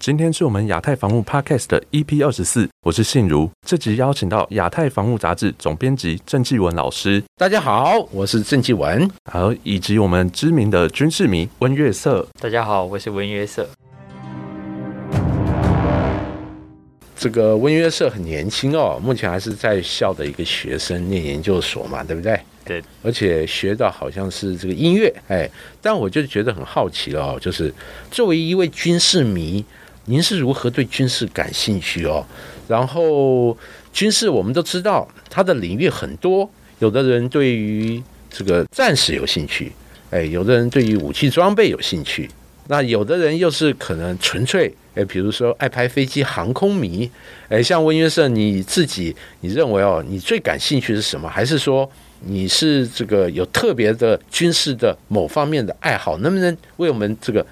今天是我们亚太防务 Podcast 的 EP 二十四，我是信如。这集邀请到亚太防务杂志总编辑郑继文老师，大家好，我是郑继文，好，以及我们知名的军事迷温月色。大家好，我是温月色。这个温约瑟很年轻哦，目前还是在校的一个学生，念研究所嘛，对不对？对，而且学的好像是这个音乐，哎，但我就觉得很好奇了哦，就是作为一位军事迷，您是如何对军事感兴趣哦？然后军事我们都知道，它的领域很多，有的人对于这个战士有兴趣，哎，有的人对于武器装备有兴趣，那有的人又是可能纯粹，哎，比如说爱拍飞机、航空迷，哎，像温约瑟，你自己你认为哦，你最感兴趣是什么？还是说你是这个有特别的军事的某方面的爱好？能不能为我们这个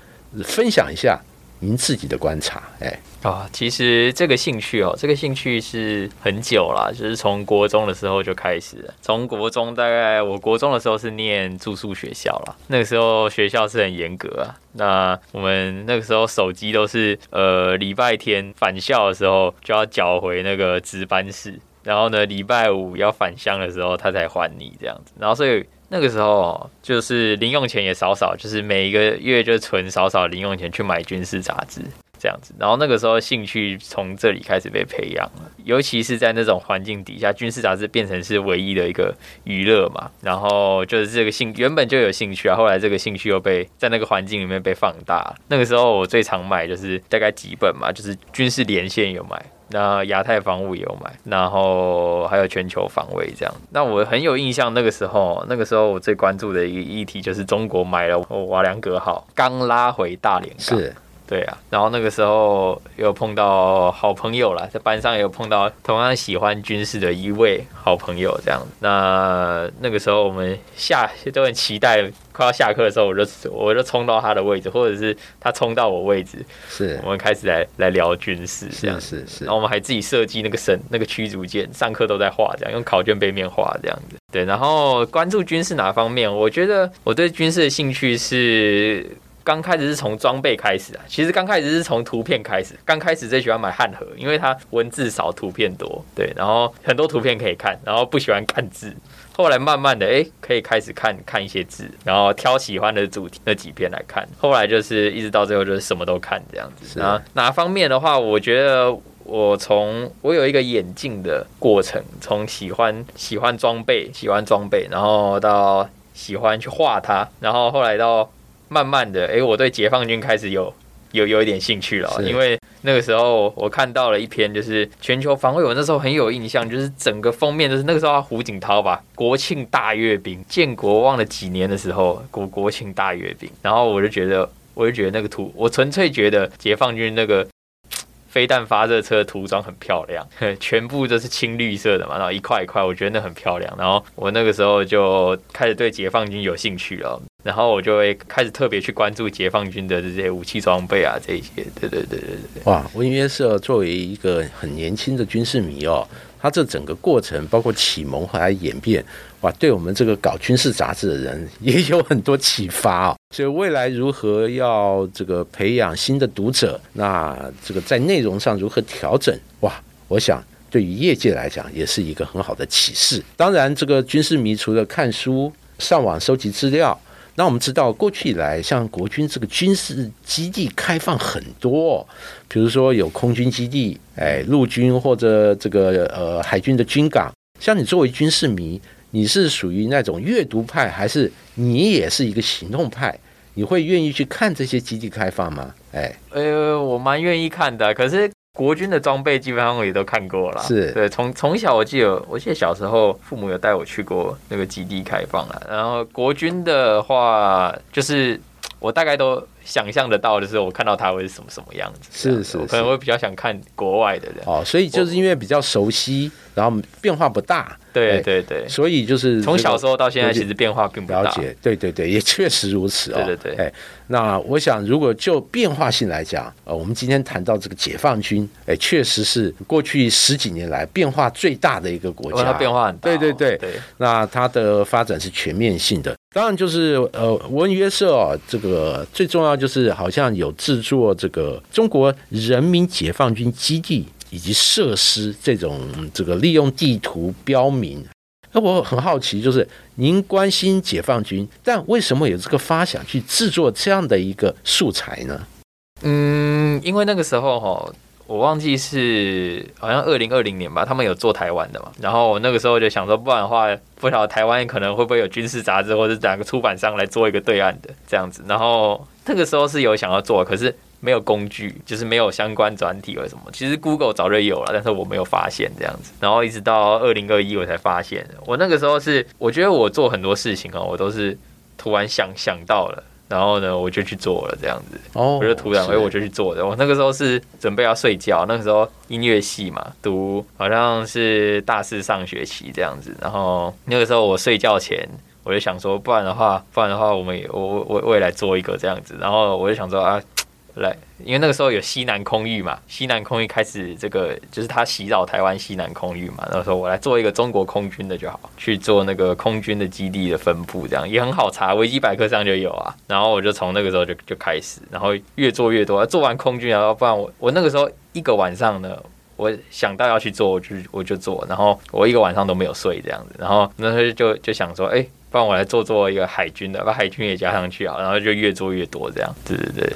分享一下您自己的观察？哎，啊，其实这个兴趣哦，这个兴趣是很久了，就是从国中的时候就开始。从国中大概我国中的时候是念住宿学校啦，那个时候学校是很严格啊。那我们那个时候手机都是呃礼拜天返校的时候就要缴回那个值班室，然后呢礼拜五要返乡的时候他才还你这样子。然后所以那个时候就是零用钱也少少，就是每一个月就存少少零用钱去买军事杂志。这样子，然后那个时候兴趣从这里开始被培养了，尤其是在那种环境底下，军事杂志变成是唯一的一个娱乐嘛。然后就是这个兴原本就有兴趣啊，后来这个兴趣又被在那个环境里面被放大。那个时候我最常买就是大概几本嘛，就是军事连线有买，那亚太防务也有买，然后还有全球防卫这样。那我很有印象，那个时候那个时候我最关注的一个议题就是中国买了瓦良格号，刚拉回大连港。是对啊，然后那个时候有碰到好朋友啦，在班上也有碰到同样喜欢军事的一位好朋友，这样。那那个时候我们下都很期待，快要下课的时候，我就我就冲到他的位置，或者是他冲到我位置，是我们开始来来聊军事这样。是是然后我们还自己设计那个神那个驱逐舰，上课都在画，这样用考卷背面画这样子。对，然后关注军事哪方面？我觉得我对军事的兴趣是。刚开始是从装备开始啊，其实刚开始是从图片开始。刚开始最喜欢买汉盒，因为它文字少，图片多，对，然后很多图片可以看，然后不喜欢看字。后来慢慢的，哎，可以开始看看一些字，然后挑喜欢的主题那几篇来看。后来就是一直到最后就是什么都看这样子。啊哪方面的话，我觉得我从我有一个演进的过程，从喜欢喜欢装备，喜欢装备，然后到喜欢去画它，然后后来到。慢慢的，哎，我对解放军开始有有有一点兴趣了，因为那个时候我看到了一篇，就是全球防卫，我那时候很有印象，就是整个封面都是那个时候胡锦涛吧，国庆大阅兵，建国忘了几年的时候，国国庆大阅兵，然后我就觉得，我就觉得那个图，我纯粹觉得解放军那个飞弹发射车涂装很漂亮，全部都是青绿色的嘛，然后一块一块，我觉得那很漂亮，然后我那个时候就开始对解放军有兴趣了。然后我就会开始特别去关注解放军的这些武器装备啊，这些，对对对对对。哇，文约瑟作为一个很年轻的军事迷哦，他这整个过程包括启蒙和演变，哇，对我们这个搞军事杂志的人也有很多启发哦。所以未来如何要这个培养新的读者，那这个在内容上如何调整，哇，我想对于业界来讲也是一个很好的启示。当然，这个军事迷除了看书、上网收集资料。那我们知道，过去以来，像国军这个军事基地开放很多，比如说有空军基地，哎，陆军或者这个呃海军的军港。像你作为军事迷，你是属于那种阅读派，还是你也是一个行动派？你会愿意去看这些基地开放吗？哎，呃，我蛮愿意看的，可是。国军的装备基本上我也都看过了，是对。从从小我记得，我记得小时候父母有带我去过那个基地开放了。然后国军的话，就是我大概都想象得到，的是我看到他会是什么什么样子。是是可能会比较想看国外的人。哦，所以就是因为比较熟悉，然后变化不大，对哎对对，所以就是从小时候到现在，其实变化并不大。了解，对对对，也确实如此哦。对对对哎，那我想，如果就变化性来讲，呃，我们今天谈到这个解放军，哎，确实是过去十几年来变化最大的一个国家，变化很大哦。对对对对，那它的发展是全面性的，当然就是呃，文约社哦，这个最重要就是好像有制作这个中国人民解放军基地以及设施这种这个利用地图标明。那我很好奇，就是您关心解放军，但为什么有这个发想去制作这样的一个素材呢？嗯，因为那个时候哈，我忘记是好像二零二零年吧，他们有做台湾的嘛。然后我那个时候就想说，不然的话，不晓得台湾可能会不会有军事杂志或者哪个出版商来做一个对岸的这样子。然后那个时候是有想要做，可是没有工具，就是没有相关专题或者什么。其实 Google 早就有了，但是我没有发现这样子。然后一直到二零二一我才发现，我那个时候是我觉得我做很多事情哦，我都是突然想想到了。然后呢，我就去做了这样子。哦我就突然，哎，我就去做的。我那个时候是准备要睡觉，那个时候音乐系嘛，读好像是大四上学期这样子。然后那个时候我睡觉前，我就想说，不然的话，不然的话，我们也我我我我也来做一个这样子。然后我就想说啊。来，因为那个时候有西南空域嘛，西南空域开始这个就是他袭扰台湾西南空域嘛，那时候我来做一个中国空军的就好，去做那个空军的基地的分布，这样也很好查，维基百科上就有啊。然后我就从那个时候就就开始，然后越做越多，做完空军，然后不然我我那个时候一个晚上呢。我想到要去做，我就我就做，然后我一个晚上都没有睡这样子，然后那时候就就想说，哎、不然我来做做一个海军的，把海军也加上去啊，然后就越做越多这样，对对，对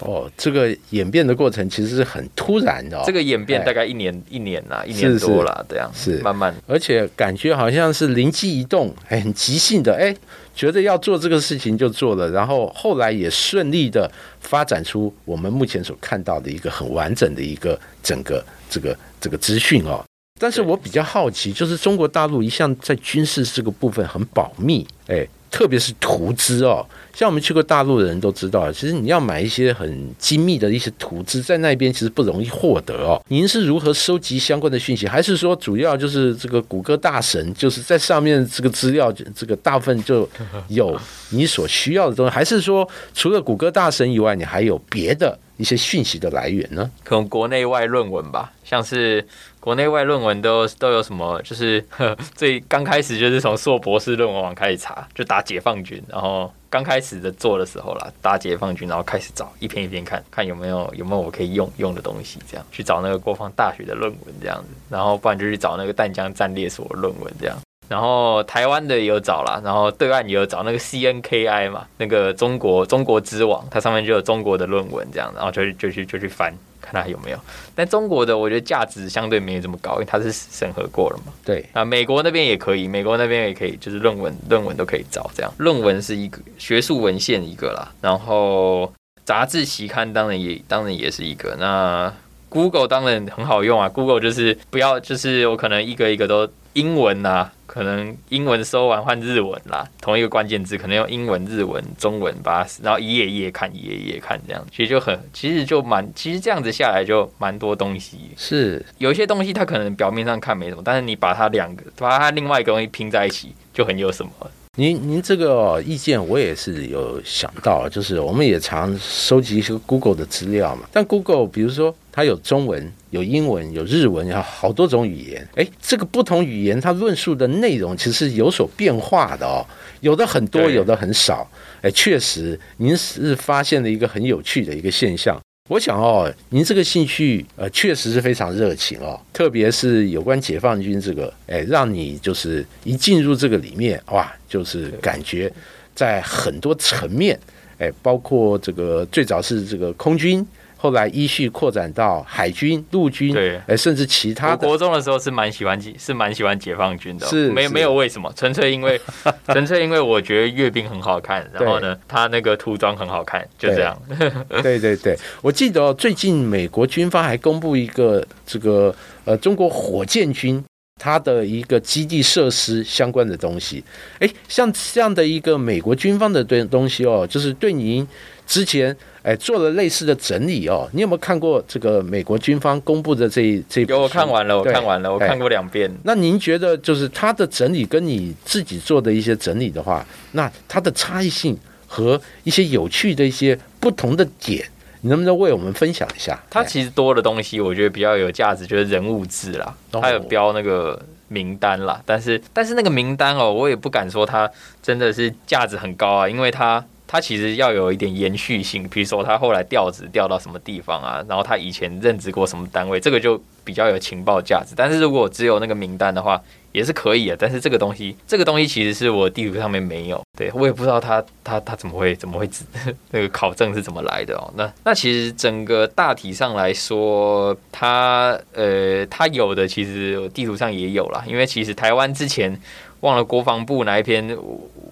哦，这个演变的过程其实是很突然的、哦，这个演变哎。大概一年一年啦，一年多啦，这样是。慢慢。而且感觉好像是灵机一动，哎，很即兴的，哎，觉得要做这个事情就做了，然后后来也顺利的发展出我们目前所看到的一个很完整的一个整个这个这个资讯哦。但是我比较好奇，就是中国大陆一向在军事这个部分很保密，哎，特别是图资哦。像我们去过大陆的人都知道，其实你要买一些很精密的一些图资，在那边其实不容易获得哦。您是如何收集相关的讯息？还是说主要就是这个谷歌大神，就是在上面这个资料，这个大部分就有你所需要的东西？还是说除了谷歌大神以外，你还有别的一些讯息的来源呢？可能国内外论文吧，像是国内外论文都都有什么，就是呵 最刚开始就是从硕博士论文网开始查，就打解放军，然后刚开始的做的时候啦，打解放军，然后开始找一篇一篇看，看有没有有没有我可以用用的东西，这样去找那个国防大学的论文这样子，然后不然就去找那个淡江战列所论文这样。然后台湾的也有找啦，然后对岸也有找那个 CNKI 嘛，那个中国中国之网，它上面就有中国的论文这样，然后就去就去就去翻，看它有没有。但中国的我觉得价值相对没有这么高，因为它是审核过了嘛。对，啊，美国那边也可以，美国那边也可以，就是论文论文都可以找这样。论文是一个学术文献一个啦，然后杂志期刊当然也当然也是一个。那 Google 当然很好用啊，Google 就是不要就是我可能一个一个都英文呐、可能英文搜完换日文啦，同一个关键字可能用英文、日文、中文把它，然后一页一页看，一页一页看这样，其实就很，其实就蛮，其实这样子下来就蛮多东西。是有一些东西它可能表面上看没什么，但是你把它两个，把它另外一个东西拼在一起，就很有什么。您您这个哦意见我也是有想到，就是我们也常收集一些 Google 的资料嘛。但 Google 比如说它有中文、有英文、有日文，有好多种语言。诶，这个不同语言它论述的内容其实有所变化的哦，有的很多，有的很少。诶，确实，您是发现了一个很有趣的一个现象。我想哦，您这个兴趣呃确实是非常热情哦，特别是有关解放军这个，哎，让你就是一进入这个里面哇，就是感觉在很多层面，哎，包括这个最早是这个空军，后来依序扩展到海军、陆军，对。哎，甚至其他我的，国中的时候是蛮喜欢，是蛮喜欢解放军的哦，是是。没没有为什么，纯粹因为 纯粹因为我觉得阅兵很好看，然后呢，他那个涂装很好看，就这样。对对对，我记得、哦、最近美国军方还公布一个这个呃中国火箭军它的一个基地设施相关的东西。哎，像这样的一个美国军方的对东西哦，就是对您之前哎做了类似的整理哦。你有没有看过这个美国军方公布的这一这？有，我看完了，我看完了，我看过两遍。那您觉得就是它的整理跟你自己做的一些整理的话，那它的差异性和一些有趣的一些不同的点？你能不能为我们分享一下？它其实多的东西，我觉得比较有价值，就是人物志啦，还有标那个名单啦。但是，但是那个名单哦，我也不敢说它真的是价值很高啊，因为它他其实要有一点延续性，比如说他后来调职调到什么地方啊，然后他以前任职过什么单位，这个就比较有情报价值。但是如果只有那个名单的话，也是可以的，但是这个东西，这个东西其实是我地图上面没有，对我也不知道他他他怎么会怎么会那个考证是怎么来的哦。那那其实整个大体上来说，他呃他有。的其实地图上也有啦，因为其实台湾之前忘了国防部哪一篇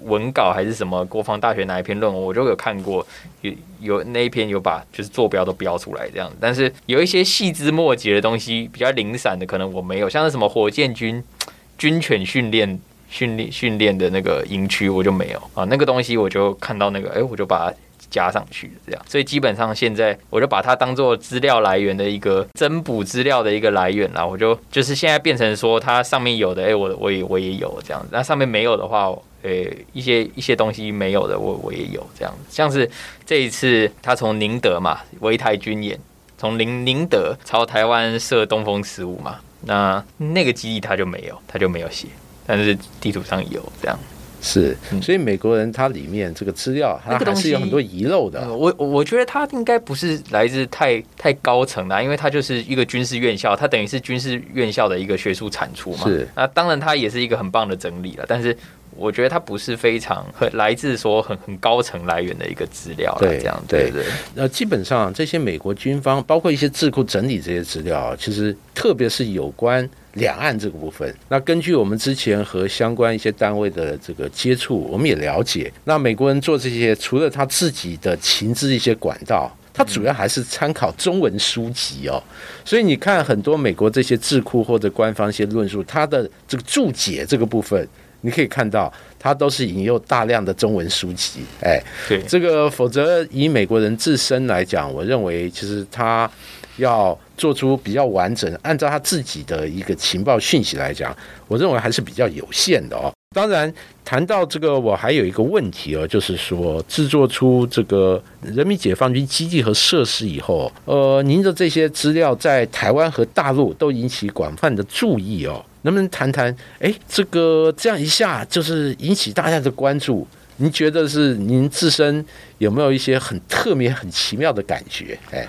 文稿还是什么国防大学哪一篇论文，我就有看过，有有那一篇有把就是坐标都标出来这样，但是有一些细枝末节的东西比较零散的，可能我没有，像是什么火箭军。军犬训练训练训练的那个营区我就没有啊，那个东西我就看到那个，哎，我就把它加上去这样。所以基本上现在我就把它当做资料来源的一个增补资料的一个来源啦。我就就是现在变成说，它上面有的，哎，我我也我也有这样子。那上面没有的话，呃，一些一些东西没有的，我我也有这样子。像是这一次他从宁德嘛，围台军演，从宁宁德朝台湾射东风十五嘛。那那个基地他就没有，他就没有写，但是地图上有这样。是，所以美国人他里面这个资料，他还是有很多遗漏的。我我觉得他应该不是来自太太高层的，因为他就是一个军事院校，他等于是军事院校的一个学术产出嘛。是，那当然他也是一个很棒的整理了，但是。我觉得它不是非常很来自说很很高层来源的一个资料，对这样对对。那基本上这些美国军方，包括一些智库整理这些资料，其实特别是有关两岸这个部分。那根据我们之前和相关一些单位的这个接触，我们也了解，那美国人做这些，除了他自己的情资一些管道，他主要还是参考中文书籍哦。所以你看很多美国这些智库或者官方一些论述，它的这个注解这个部分。你可以看到，它都是引用大量的中文书籍，哎，对，这个否则以美国人自身来讲，我认为其实他要做出比较完整，按照他自己的一个情报讯息来讲，我认为还是比较有限的哦。当然，谈到这个，我还有一个问题哦，就是说制作出这个人民解放军基地和设施以后，呃，您的这些资料在台湾和大陆都引起广泛的注意哦。能不能谈谈？哎，这个这样一下就是引起大家的关注。您觉得是您自身有没有一些很特别、很奇妙的感觉？哎，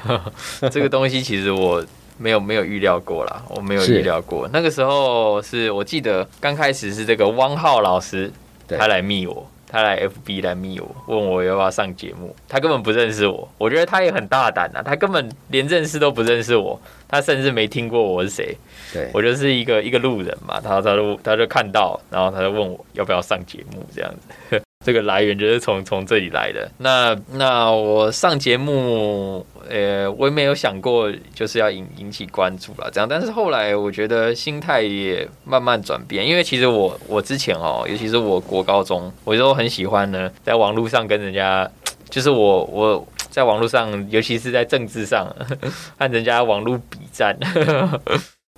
这个东西其实我没有没有预料过啦，我没有预料过。那个时候是我记得刚开始是这个汪浩老师他来密我，他来 FB 来密我，问我要不要上节目。他根本不认识我，我觉得他也很大胆啊，他根本连认识都不认识我，他甚至没听过我是谁。对我就是一个一个路人嘛，他他就他就看到，然后他就问我要不要上节目这样子。这个来源就是从从这里来的。那那我上节目，呃，我也没有想过就是要引引起关注了这样。但是后来我觉得心态也慢慢转变，因为其实我我之前哦，尤其是我国高中，我都很喜欢呢，在网络上跟人家，就是我我在网络上，尤其是在政治上 和人家网络比战。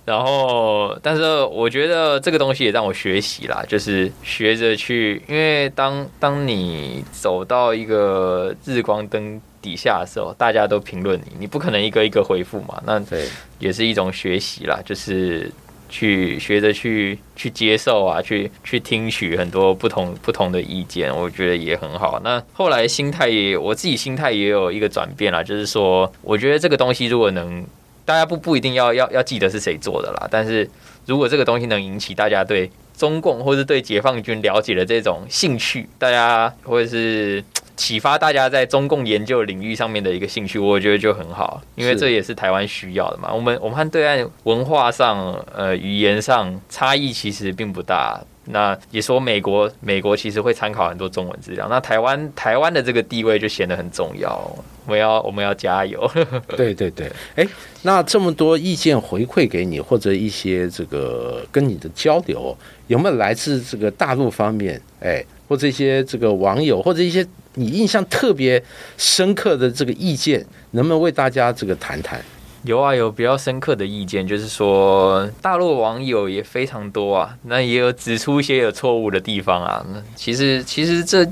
然后，但是我觉得这个东西也让我学习啦，就是学着去，因为当当你走到一个日光灯底下的时候，大家都评论你，你不可能一个一个回复嘛，那对，也是一种学习啦，就是去学着去去接受啊，去去听取很多不同不同的意见，我觉得也很好。那后来心态也，我自己心态也有一个转变啦，就是说，我觉得这个东西如果能。大家不不一定要要要记得是谁做的啦，但是如果这个东西能引起大家对中共或是对解放军了解的这种兴趣，大家或者是启发大家在中共研究领域上面的一个兴趣，我觉得就很好，因为这也是台湾需要的嘛。我们我们和对岸文化上、呃语言上差异其实并不大。那也说美国，美国其实会参考很多中文资料。那台湾，台湾的这个地位就显得很重要。我们要，我们要加油。对 对对，哎，那这么多意见回馈给你，或者一些这个跟你的交流，有没有来自这个大陆方面？哎，或者一些这个网友，或者一些你印象特别深刻的这个意见，能不能为大家这个谈谈？有啊，有比较深刻的意见，就是说大陆网友也非常多啊，那也有指出一些有错误的地方啊。那其实其实这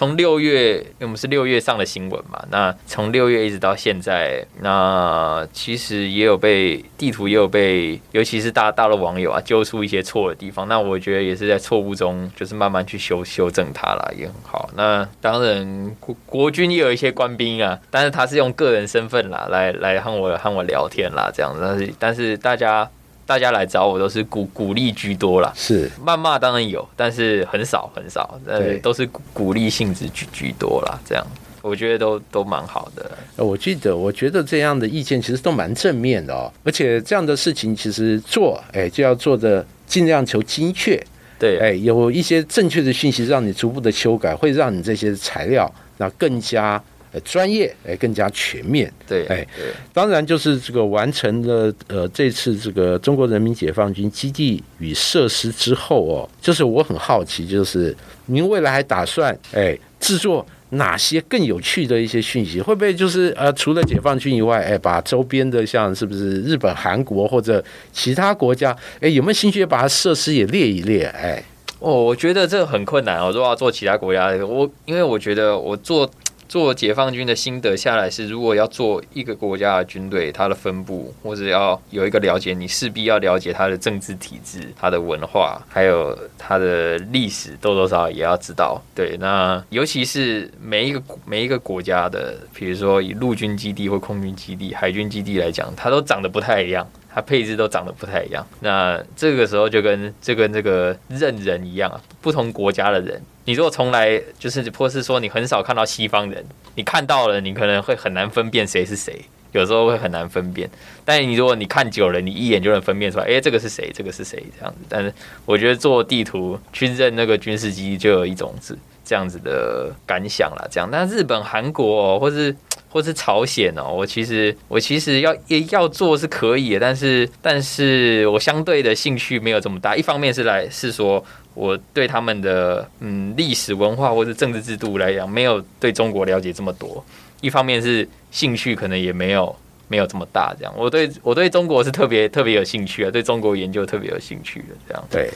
从六月，我们是六月上的新闻嘛，那从六月一直到现在，那其实也有被地图也有被，尤其是大大陆网友啊，揪出一些错的地方。那我觉得也是在错误中，就是慢慢去修修正它啦，也很好。那当然国国军也有一些官兵啊，但是他是用个人身份啦，来来和我和我聊天啦，这样子。但是但是大家大家来找我都是鼓鼓励居多啦。是谩骂当然有，但是很少很少，呃对，都是鼓鼓励性质居居多啦。这样我觉得都都蛮好的。呃我记得，我觉得这样的意见其实都蛮正面的哦，而且这样的事情其实做，哎，就要做的尽量求精确，对，哎，有一些正确的讯息，让你逐步的修改，会让你这些材料那更加呃专业，哎，更加全面。对，哎对，当然，就是这个完成了呃这次这个中国人民解放军基地与设施之后哦，就是我很好奇，就是您未来还打算哎制作哪些更有趣的一些讯息？会不会就是呃除了解放军以外，哎把周边的像是不是日本、韩国或者其他国家，哎有没有兴趣把它设施也列一列？哎，哦，我觉得这很困难哦。如果要做其他国家的，我因为我觉得我做做解放军的心得下来是，如果要做一个国家的军队，它的分布或者要有一个了解，你势必要了解它的政治体制、它的文化，还有它的历史，多多少少也要知道。对，那尤其是每一个每一个国家的，比如说以陆军基地或空军基地、海军基地来讲，它都长得不太一样。它配置都长得不太一样，那这个时候就跟这跟这个认人一样啊，不同国家的人，你如果从来就是或是说你很少看到西方人，你看到了，你可能会很难分辨谁是谁，有时候会很难分辨。但你如果你看久了，你一眼就能分辨出来，诶，这个是谁，这个是谁这样子。但是我觉得做地图去认那个军事基地，就有一种是这样子的感想啦。这样，但日本、韩国、哦、或是 或是朝鲜哦，我其实我其实要也要做是可以的，但是但是我相对的兴趣没有这么大。一方面是来是说我对他们的嗯历史文化或者政治制度来讲，没有对中国了解这么多；一方面是兴趣可能也没有没有这么大。这样，我对我对中国是特别特别有兴趣啊，对中国研究特别有兴趣的这样。对。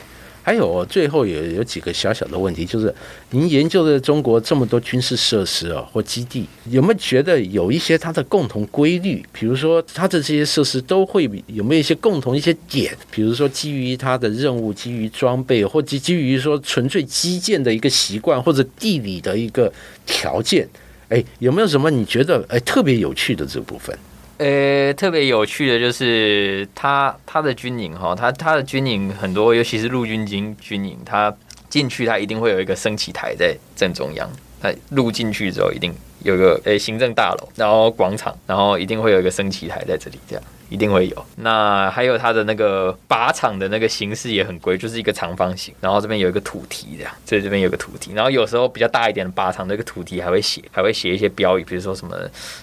还有最后有有几个小小的问题，就是您研究的中国这么多军事设施啊或基地，有没有觉得有一些它的共同规律？比如说它的这些设施都会有没有一些共同一些点？比如说基于它的任务、基于装备，或基基于说纯粹基建的一个习惯，或者地理的一个条件？哎，有没有什么你觉得哎特别有趣的这部分？呃，特别有趣的就是它它的军营哈，它它的军营很多，尤其是陆军军军营，它进去它一定会有一个升旗台在正中央。它入进去之后，一定有个诶、行政大楼，然后广场，然后一定会有一个升旗台在这里，这样一定会有。那还有它的那个靶场的那个形式也很规，就是一个长方形，然后这边有一个土梯这样，这这边有个土梯，然后有时候比较大一点的靶场，那个土梯还会写，还会写一些标语，比如说什么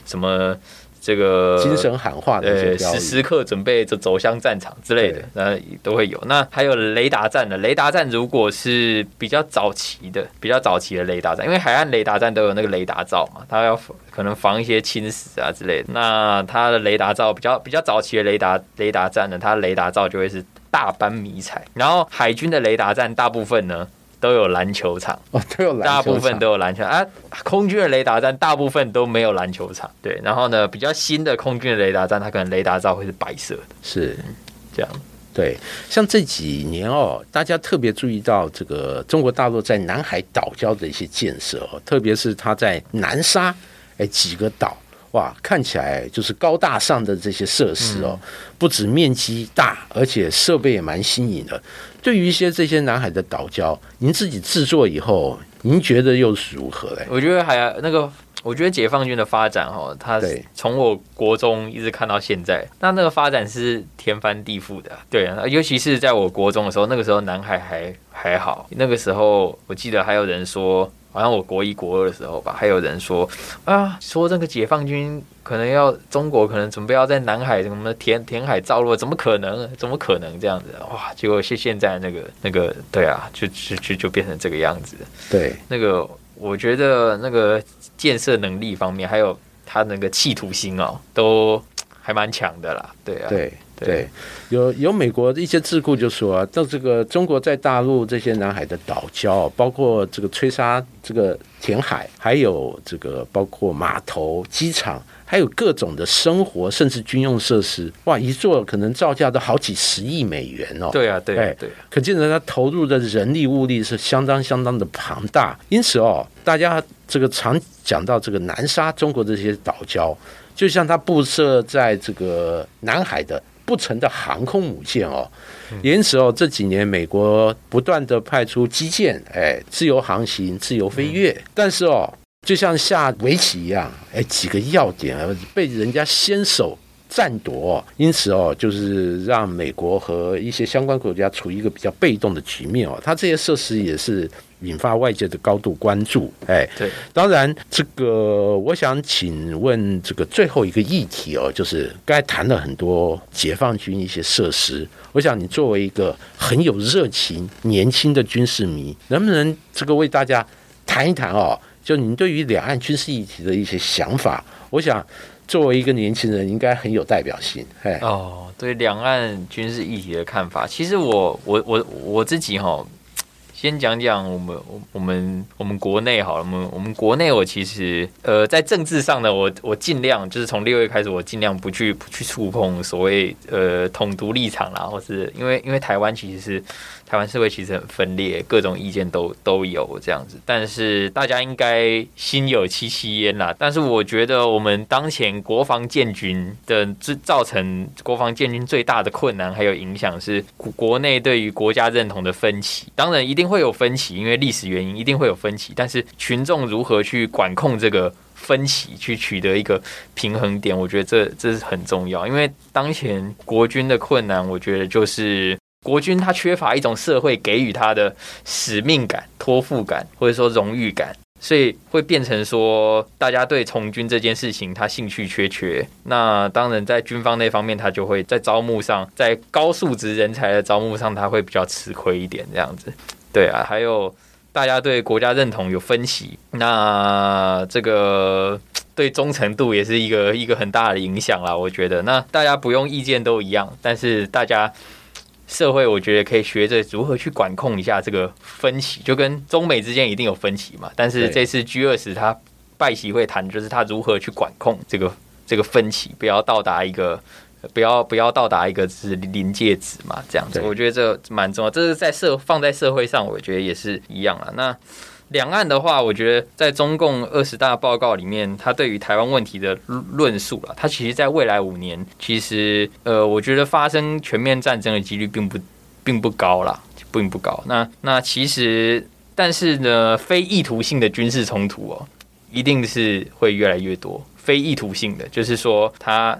什么。这个精神喊话的一时时刻准备着走向战场之类的对，那都会有。那还有雷达站的，雷达站如果是比较早期的、比较早期的雷达站，因为海岸雷达站都有那个雷达罩嘛，它要可能防一些侵蚀啊之类的。那它的雷达罩比较比较早期的雷达雷达站呢，它的雷达罩就会是大斑迷彩。然后海军的雷达站大部分呢都有篮球场。哦，都有篮球大部分都有篮球啊，空军的雷达站大部分都没有篮球场。对，然后呢，比较新的空军的雷达站，它可能雷达罩会是白色的，是。这样。对，像这几年哦，大家特别注意到这个中国大陆在南海岛礁的一些建设哦，特别是它在南沙哎几个岛。哇，看起来就是高大上的这些设施哦，不止面积大，而且设备也蛮新颖的。对于一些这些南海的岛礁，您自己制作以后您觉得又是如何嘞？我觉得还那个，我觉得解放军的发展哈，它从我国中一直看到现在，那那个发展是天翻地覆的。对啊，尤其是在我国中的时候，那个时候南海还还好，那个时候我记得还有人说。好像我国一国二的时候吧，还有人说啊，说这个解放军可能要中国可能准备要在南海什么填填海造陆，怎么可能？怎么可能这样子？哇！结果现现在那个那个对啊，就就就就变成这个样子。对，那个我觉得那个建设能力方面，还有他那个企图心哦，都还蛮强的啦。对啊，对。对，有有美国的一些智库就说啊，到这个中国在大陆这些南海的岛礁，包括这个吹沙、这个填海，还有这个包括码头、机场，还有各种的生活甚至军用设施，哇，一座可能造价都好几十亿美元哦。对啊，对，对，可见得他投入的人力物力是相当相当的庞大。因此哦，大家这个常讲到这个南沙中国这些岛礁，就像它布设在这个南海的。不成的航空母舰哦，因此哦，这几年美国不断的派出基建，哎，自由航行、自由飞跃，但是哦，就像下围棋一样，哎，几个要点被人家先手占夺，因此哦，就是让美国和一些相关国家处于一个比较被动的局面哦，它这些设施也是。引发外界的高度关注，哎，对，当然，这个我想请问这个最后一个议题哦，就是刚才谈了很多解放军一些设施，我想你作为一个很有热情、年轻的军事迷，能不能这个为大家谈一谈哦？就您对于两岸军事议题的一些想法，我想作为一个年轻人，应该很有代表性，哎，哦，对两岸军事议题的看法，其实我我我我自己哈。先讲讲我们我我们我们国内好了，我们我们国内我其实呃在政治上呢，我我尽量就是从六月开始，我尽量不去不去触碰所谓呃统独立场啦，或是因为因为台湾其实是。台湾社会其实很分裂，各种意见都都有这样子，但是大家应该心有戚戚焉啦。但是我觉得我们当前国防建军的制造成国防建军最大的困难还有影响是国内对于国家认同的分歧。当然一定会有分歧，因为历史原因一定会有分歧。但是群众如何去管控这个分歧，去取得一个平衡点，我觉得这这是很重要。因为当前国军的困难，我觉得就是。国军他缺乏一种社会给予他的使命感、托付感，或者说荣誉感，所以会变成说，大家对从军这件事情他兴趣缺缺。那当然，在军方那方面，他就会在招募上，在高素质人才的招募上，他会比较吃亏一点。这样子，对啊，还有大家对国家认同有分歧，那这个对忠诚度也是一个一个很大的影响啦。我觉得，那大家不用意见都一样，但是大家。社会我觉得可以学着如何去管控一下这个分歧，就跟中美之间一定有分歧嘛。但是这次 G 二十他拜习会谈，就是他如何去管控这个这个分歧，不要到达一个不要不要到达一个是临界值嘛。这样子，我觉得这蛮重要。这是在社放在社会上，我觉得也是一样啊。那。两岸的话，我觉得在中共二十大报告里面，他对于台湾问题的论述了，他其实在未来五年，其实呃，我觉得发生全面战争的几率并不并不高啦，并不高。那那其实，但是呢，非意图性的军事冲突哦，一定是会越来越多。非意图性的，就是说，他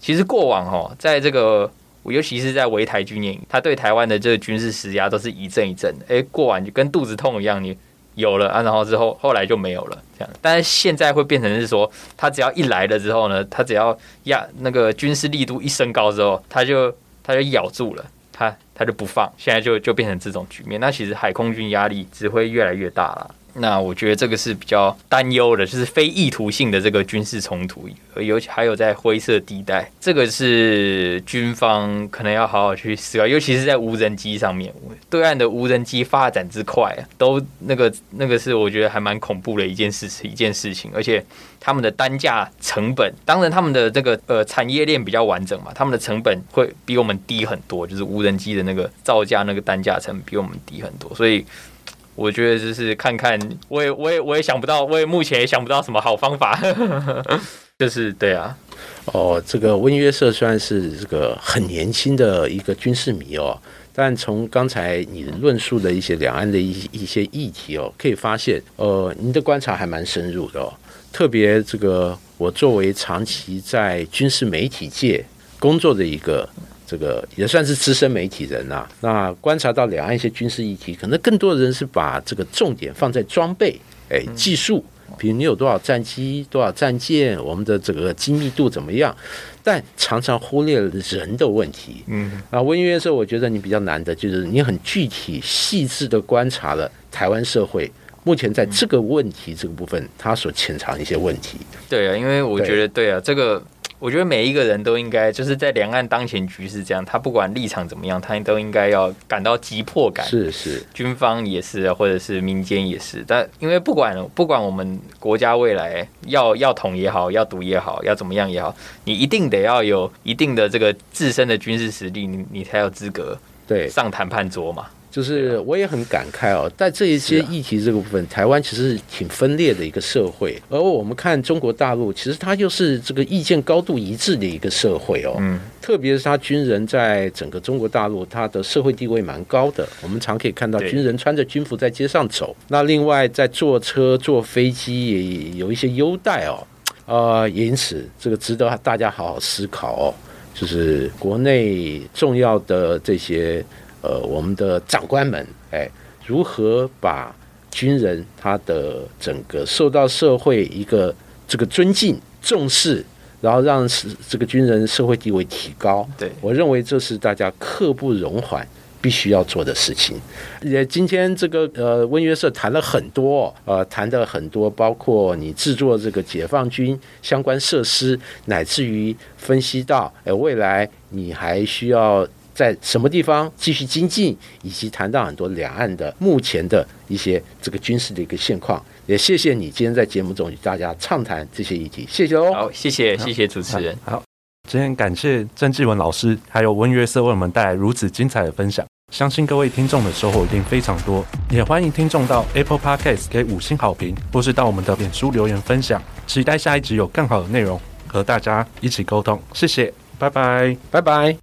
其实过往哦，在这个，尤其是在围台军演，他对台湾的这个军事施压都是一阵一阵的。哎，过完就跟肚子痛一样，你。有了啊，然后之后后来就没有了，这样。但是现在会变成是说，他只要一来了之后呢，他只要压那个军事力度一升高之后，他就他就咬住了，他他就不放。现在就就变成这种局面，那其实海空军压力只会越来越大了。那我觉得这个是比较担忧的，就是非意图性的这个军事冲突，尤其还有在灰色地带，这个是军方可能要好好去思考，尤其是在无人机上面，对岸的无人机发展之快啊，都那个那个是我觉得还蛮恐怖的一件事情，一件事情，而且他们的单价成本，当然他们的这个呃产业链比较完整嘛，他们的成本会比我们低很多，就是无人机的那个造价那个单价成本比我们低很多，所以。我觉得就是看看，我也我也我也想不到，我也目前也想不到什么好方法。就是对啊，哦，这个温约瑟虽然是这个很年轻的一个军事迷哦。但从刚才你论述的一些两岸的一一些议题哦，可以发现，呃，您的观察还蛮深入的哦。特别这个，我作为长期在军事媒体界工作的一个这个也算是资深媒体人呐，那观察到两岸一些军事议题，可能更多的人是把这个重点放在装备，哎，技术。比如你有多少战机、多少战舰，我们的这个精密度怎么样？但常常忽略了人的问题。嗯，啊，温约瑟，我觉得你比较难的就是你很具体、细致的观察了台湾社会目前在这个问题这个部分，它所潜藏一些问题。对啊，因为我觉得，对啊，这个。我觉得每一个人都应该就是在两岸当前局势这样，他不管立场怎么样，他都应该要感到急迫感。是是，军方也是，或者是民间也是。但因为不管不管我们国家未来要要统也好，要独也好，要怎么样也好，你一定得要有一定的这个自身的军事实力，你你才有资格对上谈判桌嘛。就是我也很感慨哦，在这一些议题这个部分，台湾其实是挺分裂的一个社会，而我们看中国大陆，其实它就是这个意见高度一致的一个社会哦。嗯，特别是他军人在整个中国大陆，他的社会地位蛮高的，我们常可以看到军人穿着军服在街上走。那另外在坐车、坐飞机也有一些优待哦，呃，因此这个值得大家好好思考哦，就是国内重要的这些。呃，我们的长官们，哎，如何把军人他的整个受到社会一个这个尊敬、重视，然后让这个军人社会地位提高？对我认为这是大家刻不容缓、必须要做的事情。也今天这个呃温约瑟谈了很多，呃，谈的很多，包括你制作这个解放军相关设施，乃至于分析到，哎，未来你还需要。在什么地方继续精进，以及谈到很多两岸的目前的一些这个军事的一个现况，也谢谢你今天在节目中与大家畅谈这些议题，谢谢哦。好，谢谢谢谢主持人。好，今天感谢郑志文老师还有温约瑟为我们带来如此精彩的分享，相信各位听众的收获一定非常多，也欢迎听众到 Apple Podcast 给五星好评，或是到我们的脸书留言分享，期待下一集有更好的内容和大家一起沟通，谢谢，拜拜，拜拜。